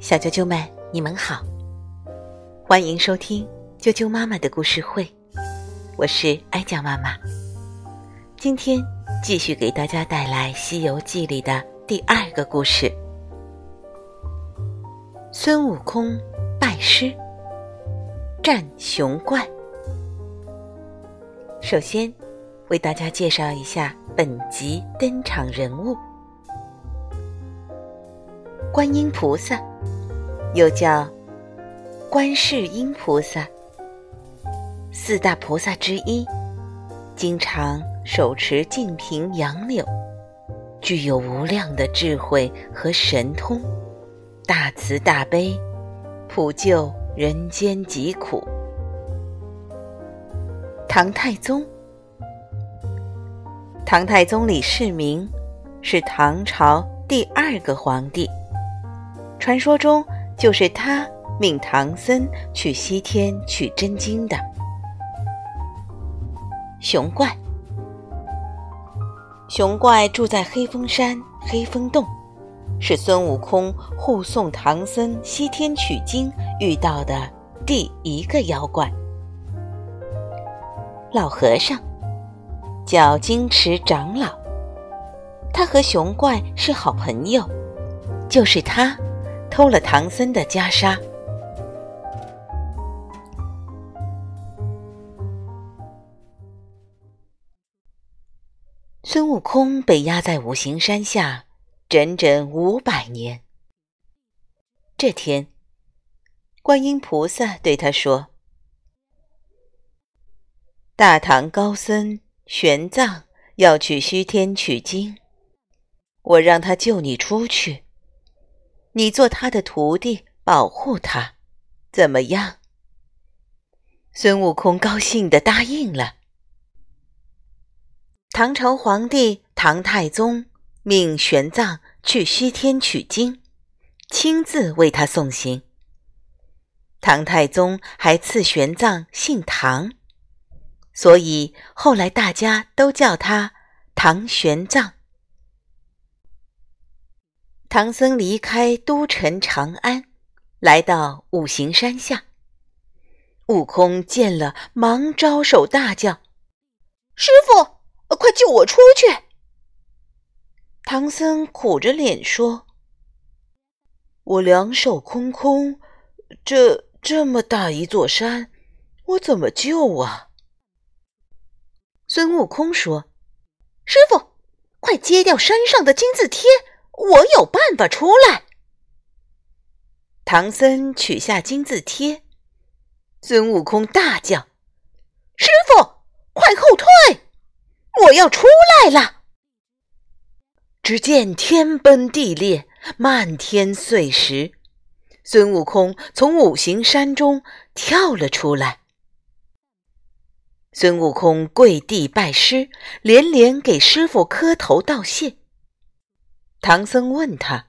小啾啾们，你们好，欢迎收听啾啾妈妈的故事会，我是哀酱妈妈。今天继续给大家带来《西游记》里的第二个故事：孙悟空拜师战熊怪。首先，为大家介绍一下本集登场人物——观音菩萨。又叫观世音菩萨，四大菩萨之一，经常手持净瓶杨柳，具有无量的智慧和神通，大慈大悲，普救人间疾苦。唐太宗，唐太宗李世民是唐朝第二个皇帝，传说中。就是他命唐僧去西天取真经的。熊怪，熊怪住在黑风山黑风洞，是孙悟空护送唐僧西天取经遇到的第一个妖怪。老和尚叫金池长老，他和熊怪是好朋友，就是他。偷了唐僧的袈裟。孙悟空被压在五行山下整整五百年。这天，观音菩萨对他说：“大唐高僧玄奘要去西天取经，我让他救你出去。”你做他的徒弟，保护他，怎么样？孙悟空高兴地答应了。唐朝皇帝唐太宗命玄奘去西天取经，亲自为他送行。唐太宗还赐玄奘姓唐，所以后来大家都叫他唐玄奘。唐僧离开都城长安，来到五行山下。悟空见了，忙招手大叫：“师傅，快救我出去！”唐僧苦着脸说：“我两手空空，这这么大一座山，我怎么救啊？”孙悟空说：“师傅，快揭掉山上的金字贴！”我有办法出来。唐僧取下金字贴，孙悟空大叫：“师傅，快后退！我要出来了！”只见天崩地裂，漫天碎石，孙悟空从五行山中跳了出来。孙悟空跪地拜师，连连给师傅磕头道谢。唐僧问他：“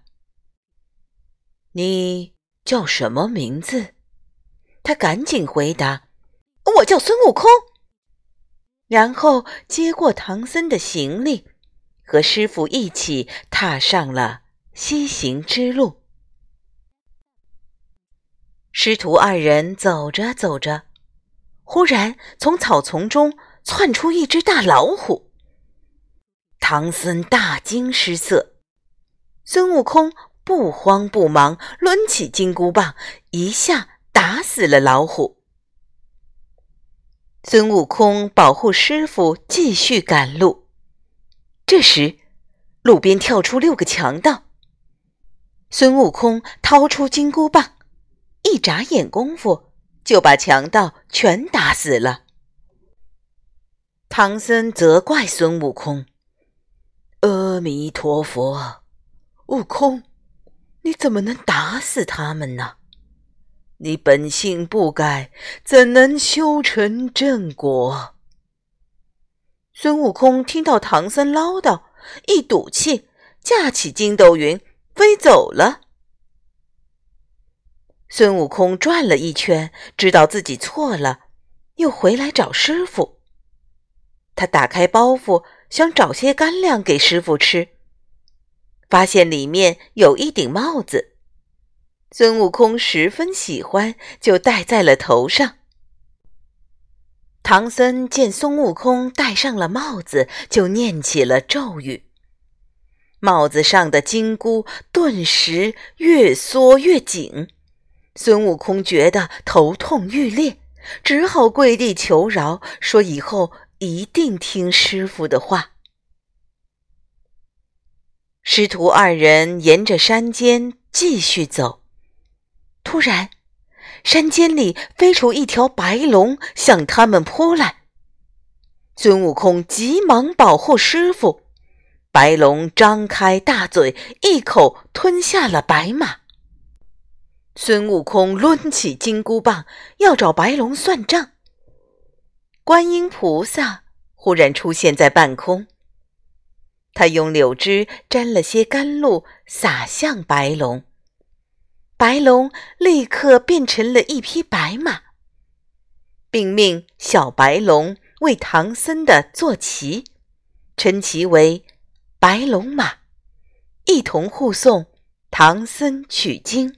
你叫什么名字？”他赶紧回答：“我叫孙悟空。”然后接过唐僧的行李，和师傅一起踏上了西行之路。师徒二人走着走着，忽然从草丛中窜出一只大老虎。唐僧大惊失色。孙悟空不慌不忙，抡起金箍棒，一下打死了老虎。孙悟空保护师傅，继续赶路。这时，路边跳出六个强盗。孙悟空掏出金箍棒，一眨眼功夫就把强盗全打死了。唐僧责怪孙悟空：“阿弥陀佛。”悟空，你怎么能打死他们呢？你本性不改，怎能修成正果？孙悟空听到唐僧唠叨，一赌气，架起筋斗云飞走了。孙悟空转了一圈，知道自己错了，又回来找师傅。他打开包袱，想找些干粮给师傅吃。发现里面有一顶帽子，孙悟空十分喜欢，就戴在了头上。唐僧见孙悟空戴上了帽子，就念起了咒语，帽子上的金箍顿时越缩越紧。孙悟空觉得头痛欲裂，只好跪地求饶，说以后一定听师傅的话。师徒二人沿着山间继续走，突然。山间里飞出一条白龙，向他们扑来。孙悟空急忙保护师傅。白龙张开大嘴，一口吞下了白马。孙悟空抡起金箍棒，要找白龙算账。观音菩萨忽然出现在半空，他用柳枝沾了些甘露，洒向白龙。白龙立刻变成了一匹白马，并命小白龙为唐僧的坐骑，称其为白龙马，一同护送唐僧取经。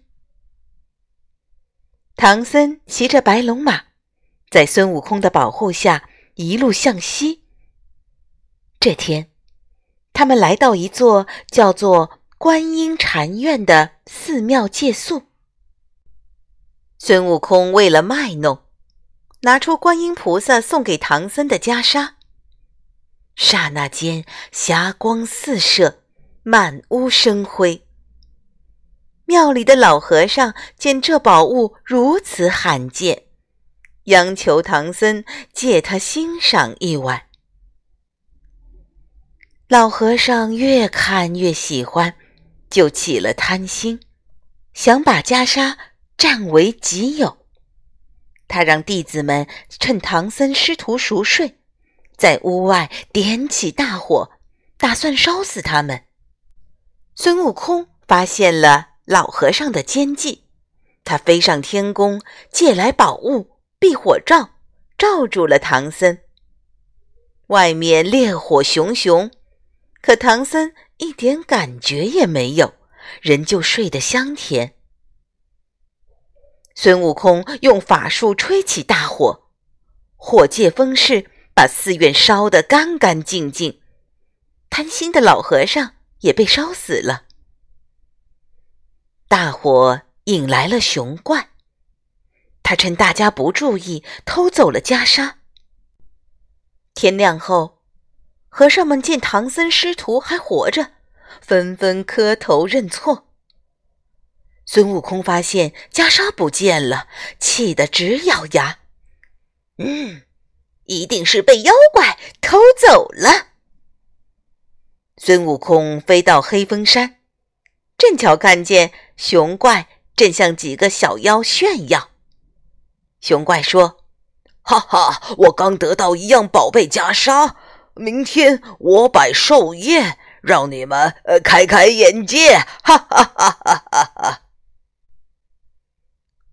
唐僧骑着白龙马，在孙悟空的保护下一路向西。这天，他们来到一座叫做……观音禅院的寺庙借宿，孙悟空为了卖弄，拿出观音菩萨送给唐僧的袈裟。刹那间，霞光四射，满屋生辉。庙里的老和尚见这宝物如此罕见，央求唐僧借他欣赏一晚。老和尚越看越喜欢。就起了贪心，想把袈裟占为己有。他让弟子们趁唐僧师徒熟睡，在屋外点起大火，打算烧死他们。孙悟空发现了老和尚的奸计，他飞上天宫，借来宝物避火罩，罩住了唐僧。外面烈火熊熊，可唐僧。一点感觉也没有，人就睡得香甜。孙悟空用法术吹起大火，火借风势，把寺院烧得干干净净。贪心的老和尚也被烧死了。大火引来了熊怪，他趁大家不注意，偷走了袈裟。天亮后。和尚们见唐僧师徒还活着，纷纷磕头认错。孙悟空发现袈裟不见了，气得直咬牙：“嗯，一定是被妖怪偷走了。”孙悟空飞到黑风山，正巧看见熊怪正向几个小妖炫耀。熊怪说：“哈哈，我刚得到一样宝贝袈裟。”明天我摆寿宴，让你们呃开开眼界！哈哈哈哈哈哈！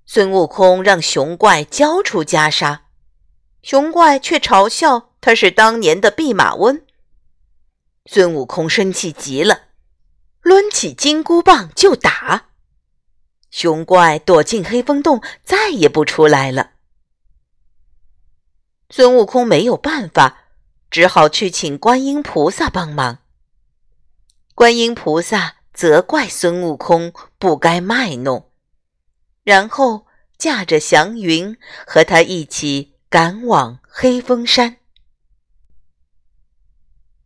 孙悟空让熊怪交出袈裟，熊怪却嘲笑他是当年的弼马温。孙悟空生气极了，抡起金箍棒就打。熊怪躲进黑风洞，再也不出来了。孙悟空没有办法。只好去请观音菩萨帮忙。观音菩萨责怪孙悟空不该卖弄，然后驾着祥云和他一起赶往黑风山。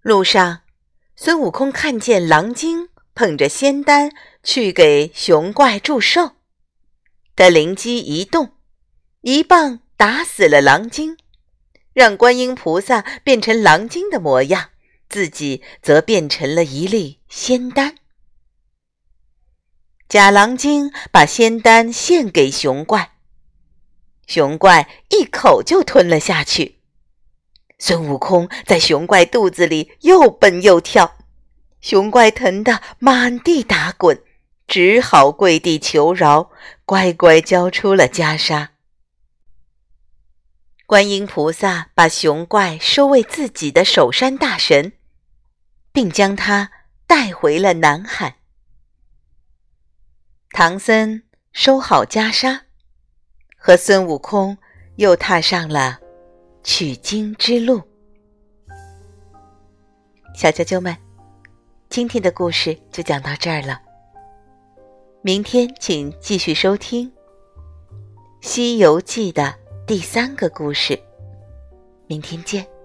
路上，孙悟空看见狼精捧着仙丹去给熊怪祝寿，他灵机一动，一棒打死了狼精。让观音菩萨变成狼精的模样，自己则变成了一粒仙丹。假狼精把仙丹献给熊怪，熊怪一口就吞了下去。孙悟空在熊怪肚子里又蹦又跳，熊怪疼得满地打滚，只好跪地求饶，乖乖交出了袈裟。观音菩萨把熊怪收为自己的守山大神，并将他带回了南海。唐僧收好袈裟，和孙悟空又踏上了取经之路。小啾啾们，今天的故事就讲到这儿了。明天请继续收听《西游记》的第三个故事。明天见。